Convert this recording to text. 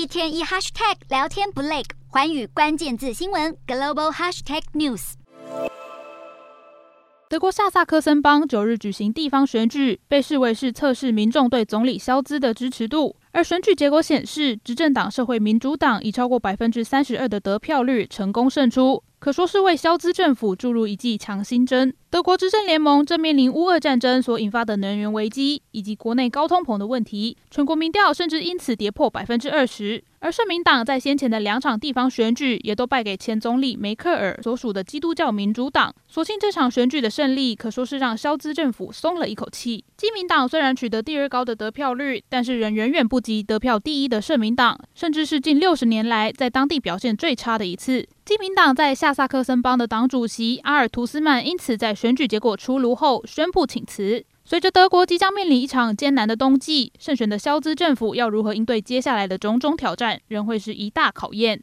一天一 hashtag 聊天不累，环宇关键字新闻 global hashtag news。德国下萨克森邦九日举行地方选举，被视为是测试民众对总理肖兹的支持度。而选举结果显示，执政党社会民主党以超过百分之三十二的得票率成功胜出，可说是为萧兹政府注入一剂强心针。德国执政联盟正面临乌俄战争所引发的能源危机以及国内高通膨的问题，全国民调甚至因此跌破百分之二十。而社民党在先前的两场地方选举也都败给前总理梅克尔所属的基督教民主党。所幸这场选举的胜利可说是让萧兹政府松了一口气。基民党虽然取得第二高的得票率，但是仍远远不及得票第一的社民党，甚至是近六十年来在当地表现最差的一次。基民党在下萨克森邦的党主席阿尔图斯曼因此在选举结果出炉后宣布请辞。随着德国即将面临一场艰难的冬季，胜选的肖兹政府要如何应对接下来的种种挑战，仍会是一大考验。